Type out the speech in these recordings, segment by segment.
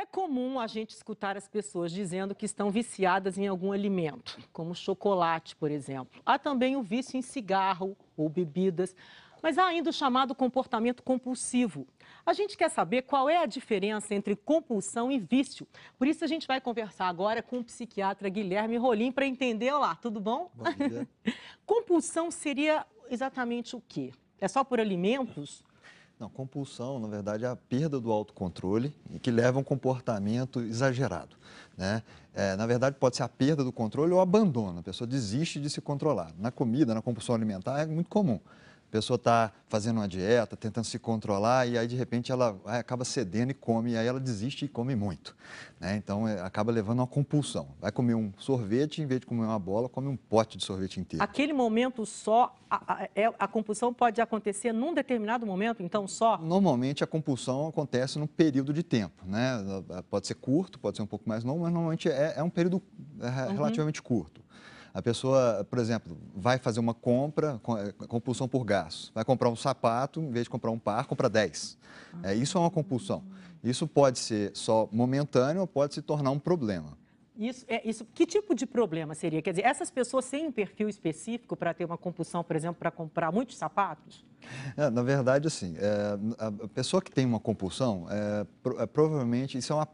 É comum a gente escutar as pessoas dizendo que estão viciadas em algum alimento, como chocolate, por exemplo. Há também o vício em cigarro ou bebidas, mas há ainda o chamado comportamento compulsivo. A gente quer saber qual é a diferença entre compulsão e vício. Por isso a gente vai conversar agora com o psiquiatra Guilherme Rolim para entender. Olá, tudo bom? Bom compulsão seria exatamente o quê? É só por alimentos? Não, compulsão, na verdade, é a perda do autocontrole e que leva a um comportamento exagerado. Né? É, na verdade, pode ser a perda do controle ou abandono. A pessoa desiste de se controlar. Na comida, na compulsão alimentar, é muito comum. A pessoa está fazendo uma dieta, tentando se controlar e aí de repente ela acaba cedendo e come, e aí ela desiste e come muito. Né? Então é, acaba levando a uma compulsão. Vai comer um sorvete, em vez de comer uma bola, come um pote de sorvete inteiro. Aquele momento só, a, a, é, a compulsão pode acontecer num determinado momento, então só? Normalmente a compulsão acontece num período de tempo. Né? Pode ser curto, pode ser um pouco mais longo, mas normalmente é, é um período é, uhum. relativamente curto. A pessoa, por exemplo, vai fazer uma compra, é, compulsão por gastos. Vai comprar um sapato, em vez de comprar um par, compra 10. É, isso é uma compulsão. Isso pode ser só momentâneo ou pode se tornar um problema. Isso, é, isso, que tipo de problema seria? Quer dizer, essas pessoas têm um perfil específico para ter uma compulsão, por exemplo, para comprar muitos sapatos? É, na verdade, assim, é, a pessoa que tem uma compulsão, é, é, provavelmente isso é uma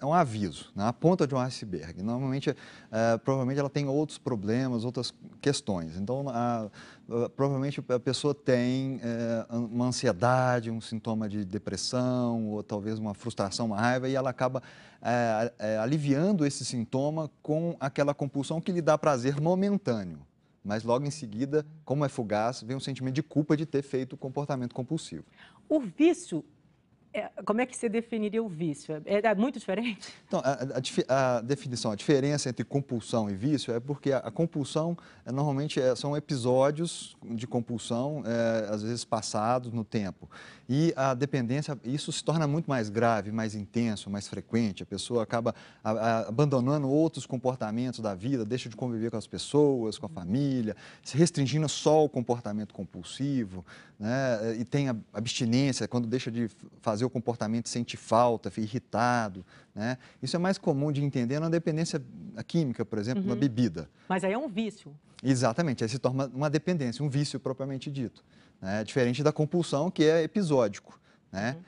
é um aviso, né? a ponta de um iceberg. Normalmente, é, provavelmente ela tem outros problemas, outras questões. Então, a, a, provavelmente a pessoa tem é, uma ansiedade, um sintoma de depressão, ou talvez uma frustração, uma raiva, e ela acaba é, é aliviando esse sintoma com aquela compulsão que lhe dá prazer momentâneo. Mas logo em seguida, como é fugaz, vem um sentimento de culpa de ter feito o comportamento compulsivo. O vício é, como é que você definiria o vício? É, é muito diferente? Então, a, a, a, definição, a diferença entre compulsão e vício é porque a, a compulsão é, normalmente é, são episódios de compulsão, é, às vezes passados no tempo. E a dependência, isso se torna muito mais grave, mais intenso, mais frequente. A pessoa acaba abandonando outros comportamentos da vida, deixa de conviver com as pessoas, com a família, se restringindo só ao comportamento compulsivo, né? e tem abstinência, quando deixa de fazer o comportamento, sente falta, fica irritado. Né? Isso é mais comum de entender na dependência química, por exemplo, uhum. na bebida. Mas aí é um vício. Exatamente, aí se torna uma dependência, um vício propriamente dito. Né? Diferente da compulsão, que é episódico. Né? Uhum.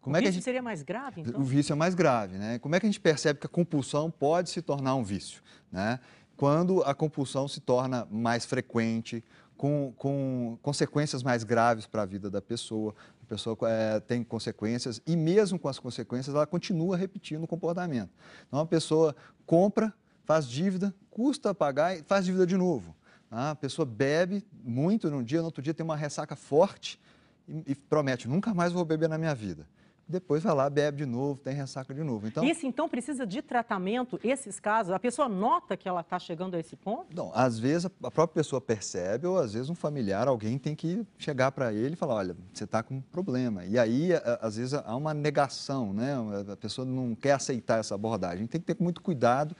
Como o é vício gente... seria mais grave, então? O vício é mais grave, né? Como é que a gente percebe que a compulsão pode se tornar um vício, né? Quando a compulsão se torna mais frequente, com, com consequências mais graves para a vida da pessoa, pessoa é, tem consequências e mesmo com as consequências ela continua repetindo o comportamento. Então a pessoa compra, faz dívida, custa pagar e faz dívida de novo. A pessoa bebe muito num dia, no outro dia tem uma ressaca forte e, e promete, nunca mais vou beber na minha vida depois vai lá, bebe de novo, tem ressaca de novo. Então, Isso então precisa de tratamento, esses casos? A pessoa nota que ela está chegando a esse ponto? Não, às vezes a própria pessoa percebe, ou às vezes um familiar, alguém tem que chegar para ele e falar, olha, você está com um problema. E aí, às vezes, há uma negação, né? A pessoa não quer aceitar essa abordagem. Tem que ter muito cuidado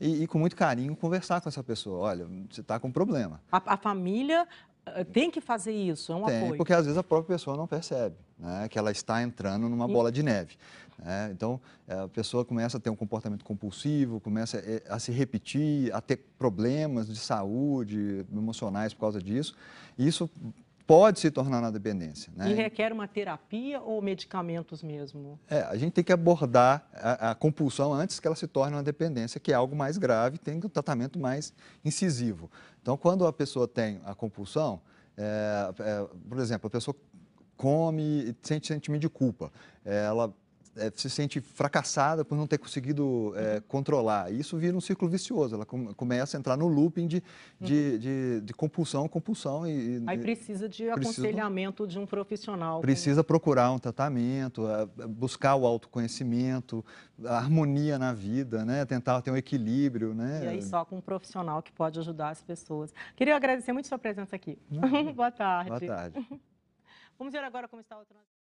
e, e, com muito carinho conversar com essa pessoa. Olha, você está com um problema. A, a, família eh, tem que fazer isso, é um tem, apoio. porque às vezes a própria pessoa não percebe né, que ela está entrando numa bola de neve. Né? Então, eh, a pessoa começa a ter um comportamento compulsivo, começa eh, a se repetir, a ter problemas de saúde emocionais por causa disso. E isso pode se tornar na dependência. Né? E requer uma terapia ou medicamentos mesmo? É, a gente tem que abordar a, a, compulsão antes que ela se torne uma dependência, que é algo mais grave, tem um tratamento mais incisivo. Então, quando a pessoa tem a compulsão, é, é, por exemplo, a pessoa come e sente sentimento de culpa, ela é, se sente fracassada por não ter conseguido é, uhum. controlar. E isso vira um círculo vicioso. Ela começa a entrar no looping de, de, uhum. de, de compulsão, compulsão. E, Aí precisa de precisa, aconselhamento de um profissional. Precisa procurar um tratamento, buscar o autoconhecimento, a harmonia na vida, né? tentar ter um equilíbrio. Né? E aí só com um profissional que pode ajudar as pessoas. Queria agradecer muito sua presença aqui. Boa tarde. Boa tarde. Vamos ver agora como está o trânsito.